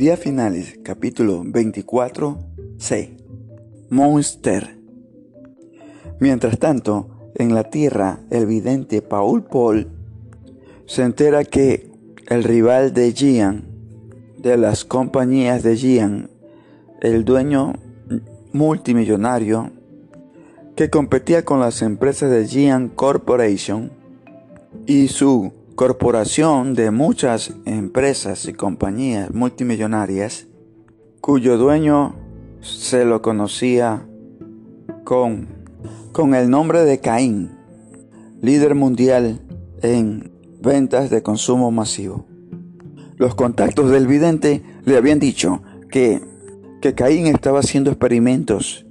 Días finales, capítulo 24, C. Monster. Mientras tanto, en la tierra, el vidente Paul Paul se entera que el rival de Gian, de las compañías de Gian, el dueño multimillonario que competía con las empresas de Gian Corporation y su corporación de muchas empresas y compañías multimillonarias, cuyo dueño se lo conocía con, con el nombre de Caín, líder mundial en ventas de consumo masivo. Los contactos del vidente le habían dicho que, que Caín estaba haciendo experimentos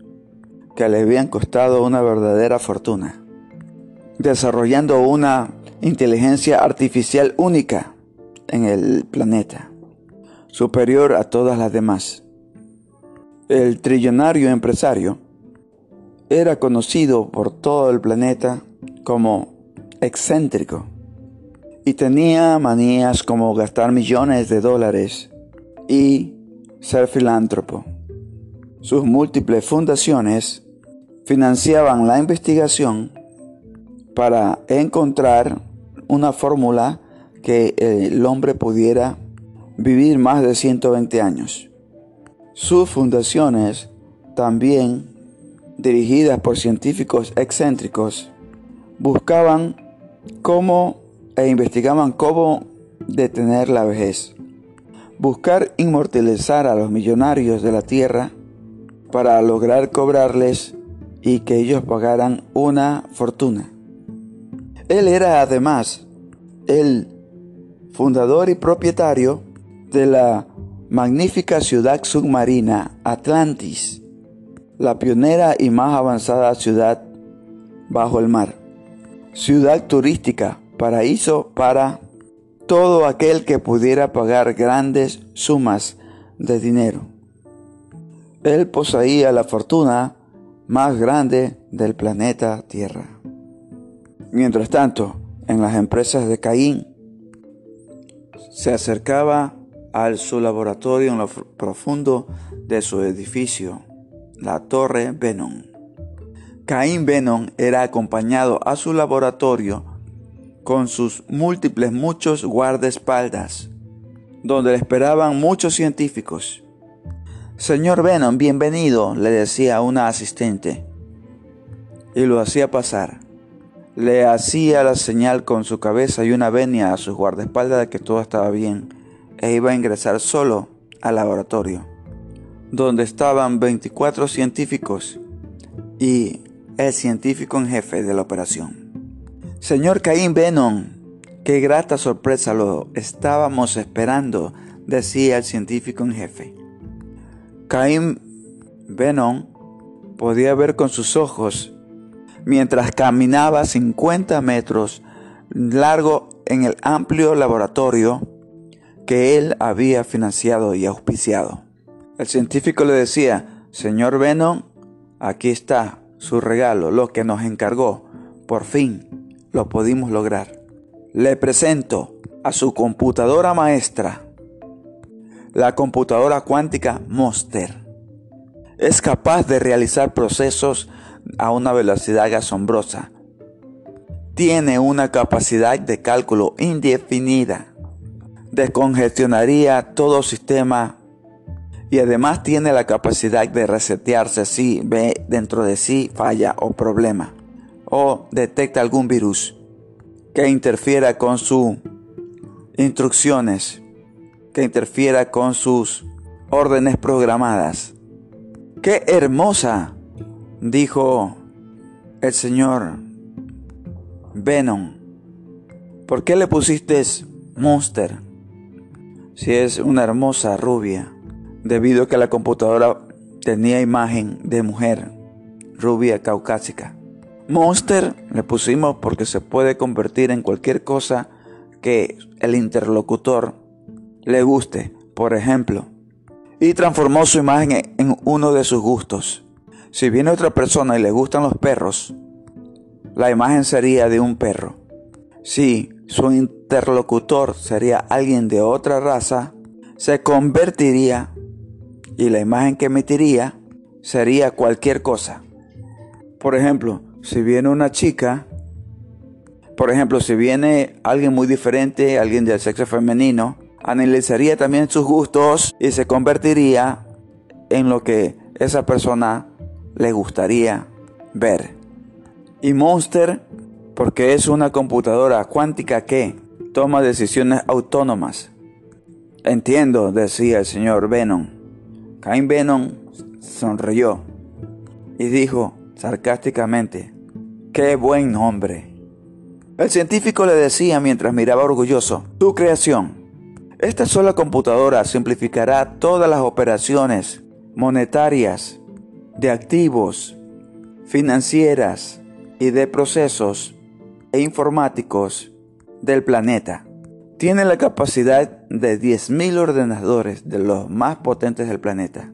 que le habían costado una verdadera fortuna, desarrollando una inteligencia artificial única en el planeta, superior a todas las demás. El trillonario empresario era conocido por todo el planeta como excéntrico y tenía manías como gastar millones de dólares y ser filántropo. Sus múltiples fundaciones financiaban la investigación para encontrar una fórmula que el hombre pudiera vivir más de 120 años. Sus fundaciones, también dirigidas por científicos excéntricos, buscaban cómo e investigaban cómo detener la vejez. Buscar inmortalizar a los millonarios de la tierra para lograr cobrarles y que ellos pagaran una fortuna. Él era además el fundador y propietario de la magnífica ciudad submarina Atlantis, la pionera y más avanzada ciudad bajo el mar. Ciudad turística, paraíso para todo aquel que pudiera pagar grandes sumas de dinero. Él poseía la fortuna más grande del planeta Tierra. Mientras tanto, en las empresas de Caín, se acercaba al su laboratorio en lo profundo de su edificio, la Torre Venom. Caín Venom era acompañado a su laboratorio con sus múltiples muchos guardaespaldas, donde le esperaban muchos científicos. Señor Venom, bienvenido, le decía una asistente, y lo hacía pasar le hacía la señal con su cabeza y una venia a sus guardaespaldas de que todo estaba bien e iba a ingresar solo al laboratorio, donde estaban 24 científicos y el científico en jefe de la operación. Señor Caín Venom, qué grata sorpresa lo estábamos esperando, decía el científico en jefe. Caín Venom podía ver con sus ojos mientras caminaba 50 metros largo en el amplio laboratorio que él había financiado y auspiciado. El científico le decía, Señor Venom, aquí está su regalo, lo que nos encargó. Por fin lo pudimos lograr. Le presento a su computadora maestra, la computadora cuántica Monster. Es capaz de realizar procesos a una velocidad asombrosa. Tiene una capacidad de cálculo indefinida. Descongestionaría todo sistema y además tiene la capacidad de resetearse si ve dentro de sí falla o problema o detecta algún virus que interfiera con sus instrucciones, que interfiera con sus órdenes programadas. ¡Qué hermosa! Dijo el Señor, Venom, ¿por qué le pusiste Monster? Si es una hermosa rubia, debido a que la computadora tenía imagen de mujer, rubia caucásica. Monster le pusimos porque se puede convertir en cualquier cosa que el interlocutor le guste, por ejemplo, y transformó su imagen en uno de sus gustos. Si viene otra persona y le gustan los perros, la imagen sería de un perro. Si su interlocutor sería alguien de otra raza, se convertiría y la imagen que emitiría sería cualquier cosa. Por ejemplo, si viene una chica, por ejemplo, si viene alguien muy diferente, alguien del sexo femenino, analizaría también sus gustos y se convertiría en lo que esa persona le gustaría ver. Y Monster, porque es una computadora cuántica que toma decisiones autónomas. Entiendo, decía el señor Venom. Cain Venom sonrió y dijo sarcásticamente, qué buen nombre. El científico le decía mientras miraba orgulloso, tu creación. Esta sola computadora simplificará todas las operaciones monetarias, de activos, financieras y de procesos e informáticos del planeta. Tiene la capacidad de 10.000 ordenadores de los más potentes del planeta.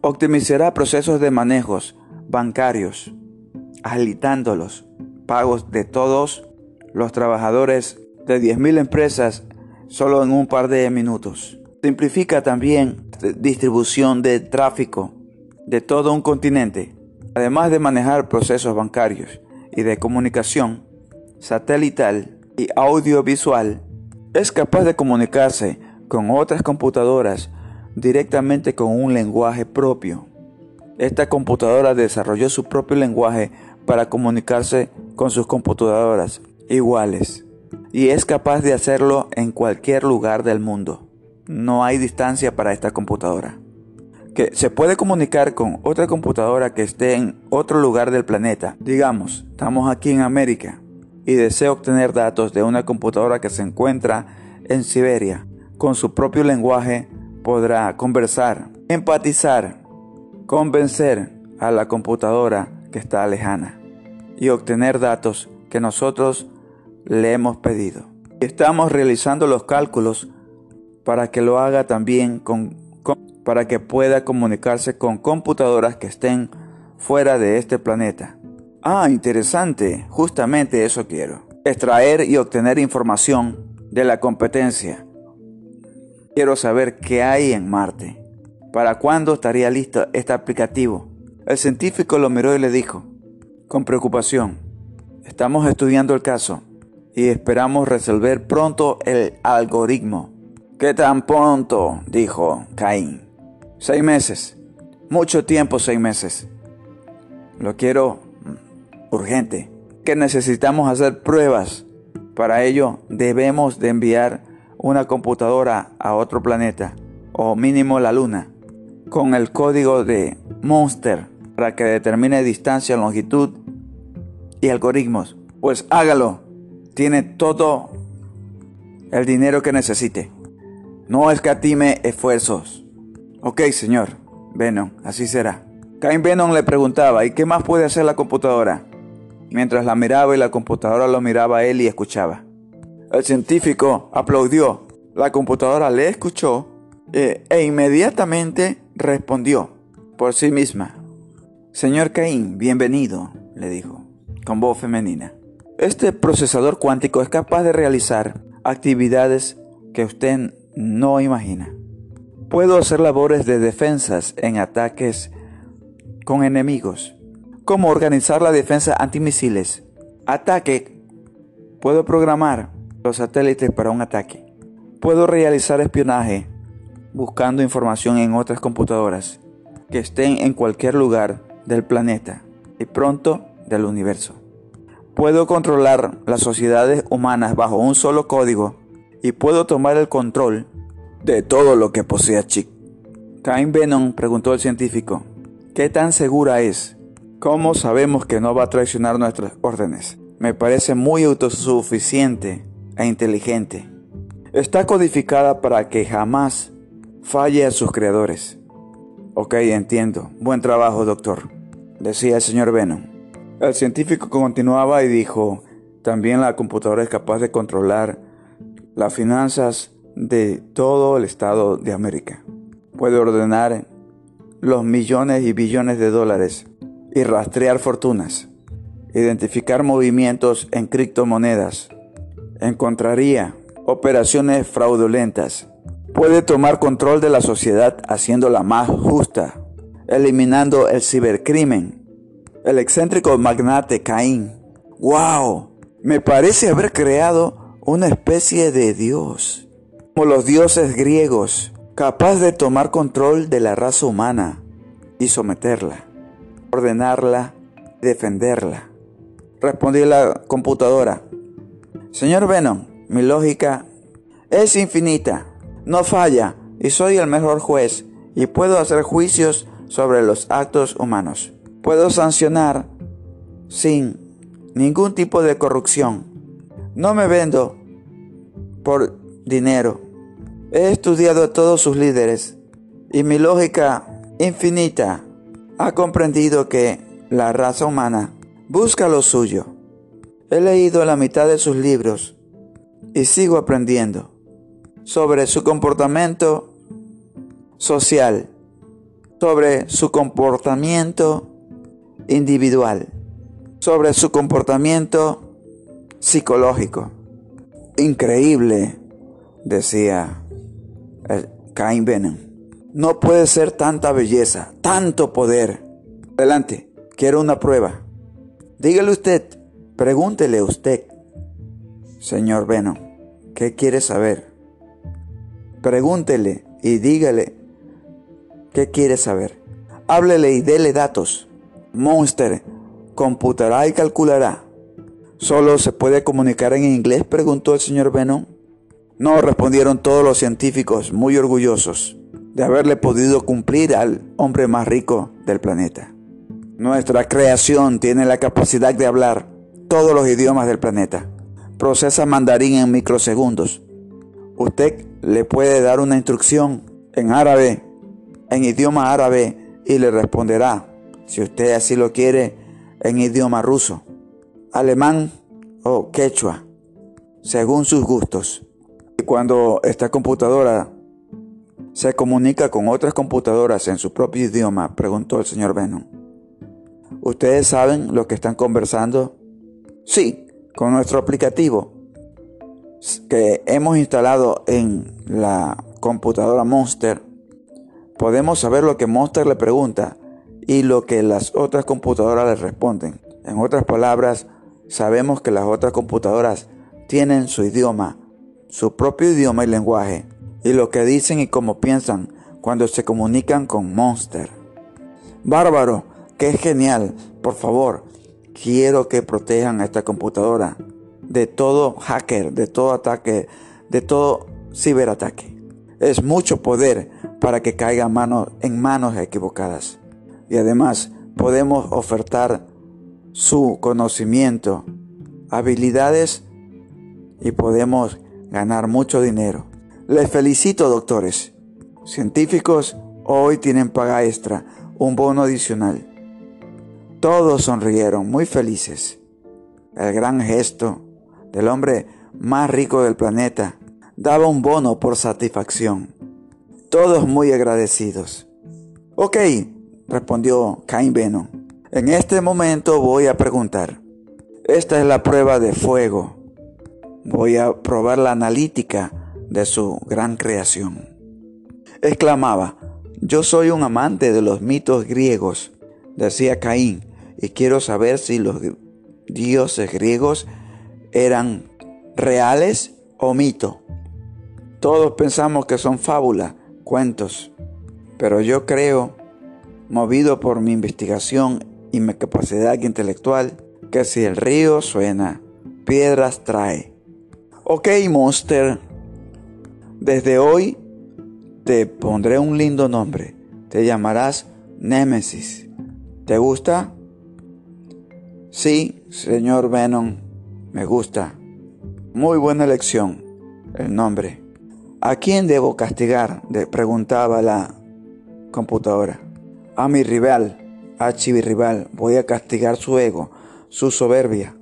Optimizará procesos de manejos bancarios, agilitando los pagos de todos los trabajadores de 10.000 empresas solo en un par de minutos. Simplifica también distribución de tráfico de todo un continente, además de manejar procesos bancarios y de comunicación satelital y audiovisual, es capaz de comunicarse con otras computadoras directamente con un lenguaje propio. Esta computadora desarrolló su propio lenguaje para comunicarse con sus computadoras iguales y es capaz de hacerlo en cualquier lugar del mundo. No hay distancia para esta computadora. Que se puede comunicar con otra computadora que esté en otro lugar del planeta. Digamos, estamos aquí en América y deseo obtener datos de una computadora que se encuentra en Siberia. Con su propio lenguaje podrá conversar, empatizar, convencer a la computadora que está lejana y obtener datos que nosotros le hemos pedido. Estamos realizando los cálculos para que lo haga también con, para que pueda comunicarse con computadoras que estén fuera de este planeta. Ah, interesante, justamente eso quiero. Extraer y obtener información de la competencia. Quiero saber qué hay en Marte. ¿Para cuándo estaría listo este aplicativo? El científico lo miró y le dijo, con preocupación, estamos estudiando el caso y esperamos resolver pronto el algoritmo. ¿Qué tan pronto? dijo Caín. Seis meses. Mucho tiempo, seis meses. Lo quiero urgente. Que necesitamos hacer pruebas. Para ello debemos de enviar una computadora a otro planeta, o mínimo la luna, con el código de Monster para que determine distancia, longitud y algoritmos. Pues hágalo tiene todo el dinero que necesite. No escatime esfuerzos. Ok, señor. Venom, así será. Cain Venom le preguntaba, ¿y qué más puede hacer la computadora? Mientras la miraba y la computadora lo miraba a él y escuchaba. El científico aplaudió. La computadora le escuchó eh, e inmediatamente respondió por sí misma. Señor Caín, bienvenido, le dijo, con voz femenina. Este procesador cuántico es capaz de realizar actividades que usted no imagina. Puedo hacer labores de defensas en ataques con enemigos, como organizar la defensa antimisiles. Ataque. Puedo programar los satélites para un ataque. Puedo realizar espionaje buscando información en otras computadoras que estén en cualquier lugar del planeta y pronto del universo. Puedo controlar las sociedades humanas bajo un solo código y puedo tomar el control de todo lo que posea Chick. Cain Venom preguntó al científico, ¿qué tan segura es? ¿Cómo sabemos que no va a traicionar nuestras órdenes? Me parece muy autosuficiente e inteligente. Está codificada para que jamás falle a sus creadores. Ok, entiendo. Buen trabajo, doctor, decía el señor Venom. El científico continuaba y dijo, también la computadora es capaz de controlar las finanzas de todo el Estado de América. Puede ordenar los millones y billones de dólares y rastrear fortunas, identificar movimientos en criptomonedas, encontraría operaciones fraudulentas Puede tomar control de la sociedad haciéndola más justa, eliminando el cibercrimen. El excéntrico magnate Caín. ¡Wow! Me parece haber creado una especie de dios, como los dioses griegos, capaz de tomar control de la raza humana y someterla, ordenarla, defenderla. Respondí la computadora. Señor Venom, mi lógica es infinita, no falla y soy el mejor juez y puedo hacer juicios sobre los actos humanos. Puedo sancionar sin ningún tipo de corrupción. No me vendo por dinero. He estudiado a todos sus líderes y mi lógica infinita ha comprendido que la raza humana busca lo suyo. He leído la mitad de sus libros y sigo aprendiendo sobre su comportamiento social, sobre su comportamiento individual, sobre su comportamiento psicológico. Increíble, decía Cain Venom. No puede ser tanta belleza, tanto poder. Adelante, quiero una prueba. Dígale usted, pregúntele usted, señor Venom, ¿qué quiere saber? Pregúntele y dígale qué quiere saber. Háblele y dele datos. Monster computará y calculará. ¿Solo se puede comunicar en inglés? preguntó el señor Venom. No, respondieron todos los científicos, muy orgullosos de haberle podido cumplir al hombre más rico del planeta. Nuestra creación tiene la capacidad de hablar todos los idiomas del planeta. Procesa mandarín en microsegundos. Usted le puede dar una instrucción en árabe, en idioma árabe, y le responderá, si usted así lo quiere, en idioma ruso, alemán o quechua, según sus gustos. Cuando esta computadora se comunica con otras computadoras en su propio idioma, preguntó el señor Venom. ¿Ustedes saben lo que están conversando? Sí, con nuestro aplicativo que hemos instalado en la computadora Monster, podemos saber lo que Monster le pregunta y lo que las otras computadoras le responden. En otras palabras, sabemos que las otras computadoras tienen su idioma, su propio idioma y lenguaje, y lo que dicen y cómo piensan cuando se comunican con Monster. Bárbaro, que es genial. Por favor, quiero que protejan a esta computadora de todo hacker, de todo ataque, de todo ciberataque. Es mucho poder para que caiga en manos equivocadas. Y además podemos ofertar su conocimiento, habilidades y podemos ganar mucho dinero. Les felicito, doctores. Científicos hoy tienen paga extra, un bono adicional. Todos sonrieron, muy felices. El gran gesto del hombre más rico del planeta daba un bono por satisfacción. Todos muy agradecidos. Ok, respondió Cain Venom. En este momento voy a preguntar. Esta es la prueba de fuego. Voy a probar la analítica de su gran creación. Exclamaba, yo soy un amante de los mitos griegos, decía Caín, y quiero saber si los dioses griegos eran reales o mito. Todos pensamos que son fábulas, cuentos, pero yo creo, movido por mi investigación y mi capacidad intelectual, que si el río suena, piedras trae. Ok, Monster, desde hoy te pondré un lindo nombre. Te llamarás Némesis. ¿Te gusta? Sí, señor Venom, me gusta. Muy buena elección. El nombre. ¿A quién debo castigar? preguntaba la computadora. A mi rival, a rival. Voy a castigar su ego, su soberbia.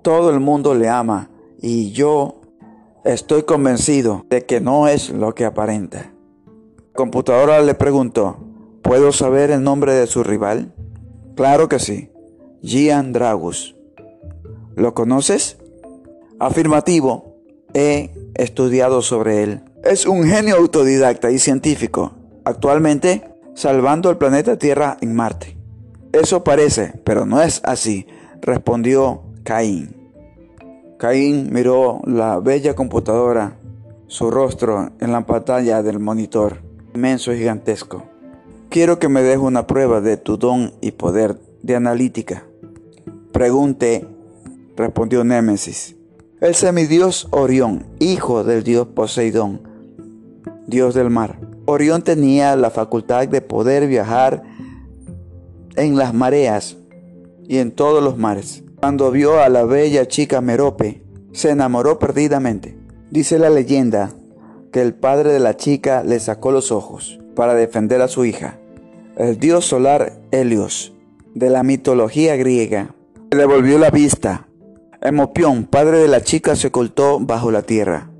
Todo el mundo le ama y yo estoy convencido de que no es lo que aparenta. La computadora le preguntó, ¿puedo saber el nombre de su rival? Claro que sí. Gian Dragus. ¿Lo conoces? Afirmativo. He estudiado sobre él. Es un genio autodidacta y científico, actualmente salvando el planeta Tierra en Marte. Eso parece, pero no es así, respondió Caín. Caín miró la bella computadora, su rostro en la pantalla del monitor, inmenso y gigantesco. Quiero que me des una prueba de tu don y poder de analítica. Pregunté, respondió Némesis. El semidios Orión, hijo del dios Poseidón, dios del mar. Orión tenía la facultad de poder viajar en las mareas y en todos los mares. Cuando vio a la bella chica Merope, se enamoró perdidamente. Dice la leyenda que el padre de la chica le sacó los ojos para defender a su hija. El dios solar Helios, de la mitología griega, le devolvió la vista. Emopión, padre de la chica, se ocultó bajo la tierra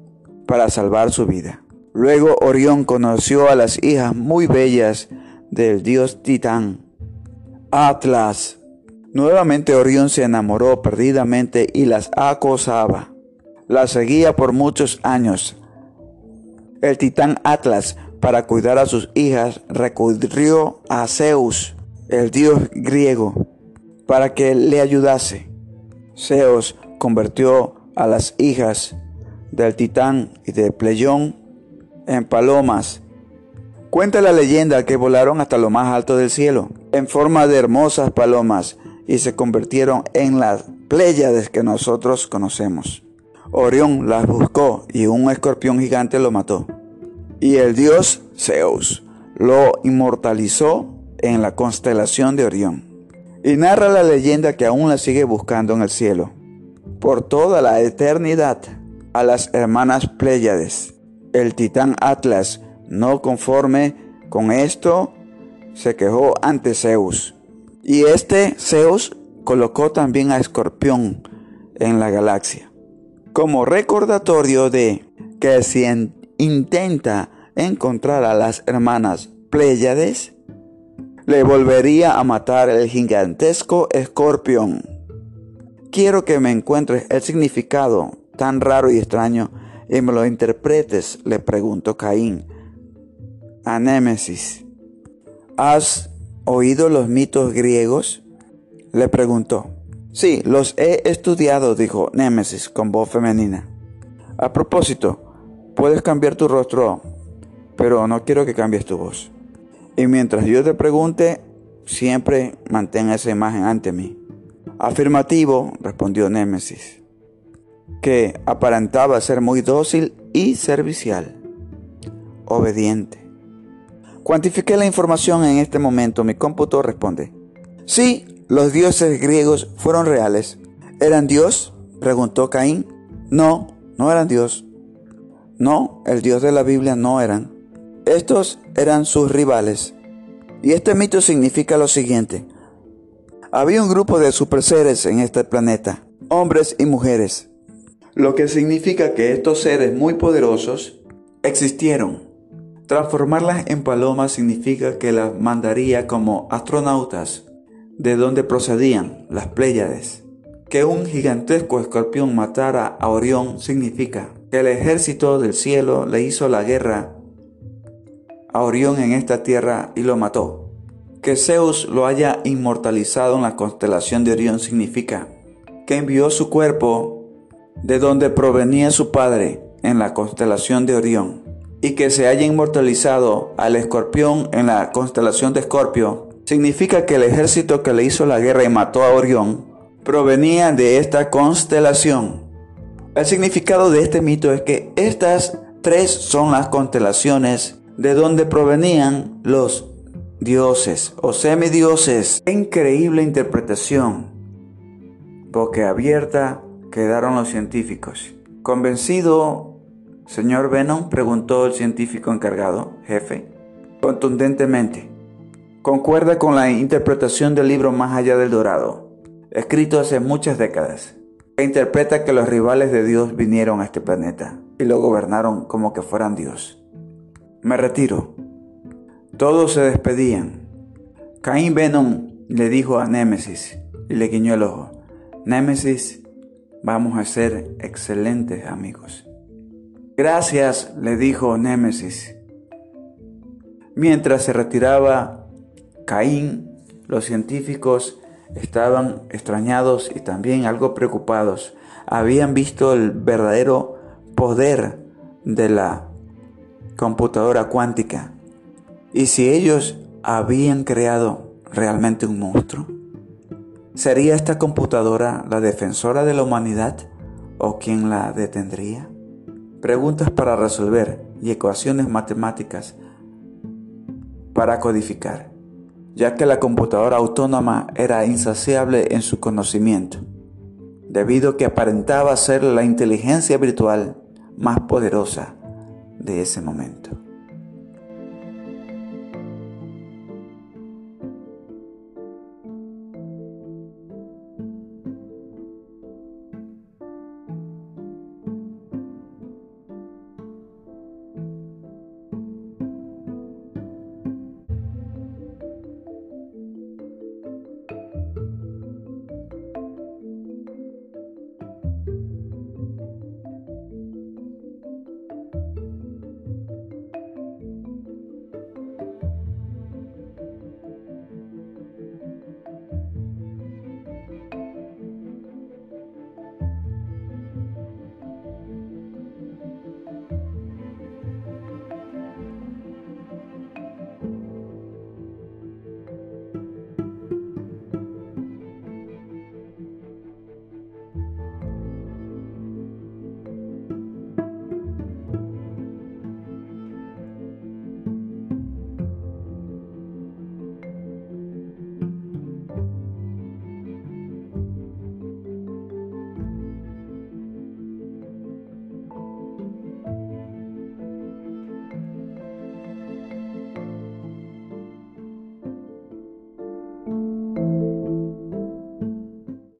para salvar su vida. Luego Orión conoció a las hijas muy bellas del dios Titán, Atlas. Nuevamente Orión se enamoró perdidamente y las acosaba. Las seguía por muchos años. El titán Atlas, para cuidar a sus hijas, recurrió a Zeus, el dios griego, para que le ayudase. Zeus convirtió a las hijas del titán y de Pleión en palomas Cuenta la leyenda que volaron hasta lo más alto del cielo, en forma de hermosas palomas, y se convirtieron en las Pléyades que nosotros conocemos. Orión las buscó y un escorpión gigante lo mató. Y el dios Zeus lo inmortalizó en la constelación de Orión. Y narra la leyenda que aún la sigue buscando en el cielo. Por toda la eternidad a las hermanas Pléyades. El titán Atlas no conforme con esto, se quejó ante Zeus. Y este Zeus colocó también a Escorpión en la galaxia. Como recordatorio de que si intenta encontrar a las hermanas Pléyades, le volvería a matar el gigantesco escorpión. Quiero que me encuentres el significado tan raro y extraño y me lo interpretes, le preguntó Caín a Némesis. ¿Has oído los mitos griegos? Le preguntó. Sí, los he estudiado, dijo Némesis con voz femenina. A propósito, puedes cambiar tu rostro, pero no quiero que cambies tu voz. Y mientras yo te pregunte, siempre mantén esa imagen ante mí. Afirmativo, respondió Némesis, que aparentaba ser muy dócil y servicial, obediente. Cuantifiqué la información en este momento. Mi cómputo responde. Sí, los dioses griegos fueron reales. ¿Eran Dios? Preguntó Caín. No, no eran Dios. No, el Dios de la Biblia no eran. Estos eran sus rivales. Y este mito significa lo siguiente. Había un grupo de superseres en este planeta, hombres y mujeres, lo que significa que estos seres muy poderosos existieron Transformarlas en palomas significa que las mandaría como astronautas, de donde procedían las Pléyades. Que un gigantesco escorpión matara a Orión significa que el ejército del cielo le hizo la guerra a Orión en esta tierra y lo mató. Que Zeus lo haya inmortalizado en la constelación de Orión significa que envió su cuerpo de donde provenía su padre en la constelación de Orión y que se haya inmortalizado al escorpión en la constelación de Escorpio, significa que el ejército que le hizo la guerra y mató a Orión provenía de esta constelación. El significado de este mito es que estas tres son las constelaciones de donde provenían los dioses o semidioses. Increíble interpretación. abierta quedaron los científicos. Convencido Señor Venom, preguntó el científico encargado, jefe, contundentemente. Concuerda con la interpretación del libro Más allá del Dorado, escrito hace muchas décadas, que interpreta que los rivales de Dios vinieron a este planeta y lo gobernaron como que fueran Dios. Me retiro. Todos se despedían. Caín Venom le dijo a Némesis y le guiñó el ojo. Némesis, vamos a ser excelentes amigos. Gracias, le dijo Némesis. Mientras se retiraba Caín, los científicos estaban extrañados y también algo preocupados. Habían visto el verdadero poder de la computadora cuántica. ¿Y si ellos habían creado realmente un monstruo? ¿Sería esta computadora la defensora de la humanidad o quién la detendría? Preguntas para resolver y ecuaciones matemáticas para codificar, ya que la computadora autónoma era insaciable en su conocimiento, debido a que aparentaba ser la inteligencia virtual más poderosa de ese momento.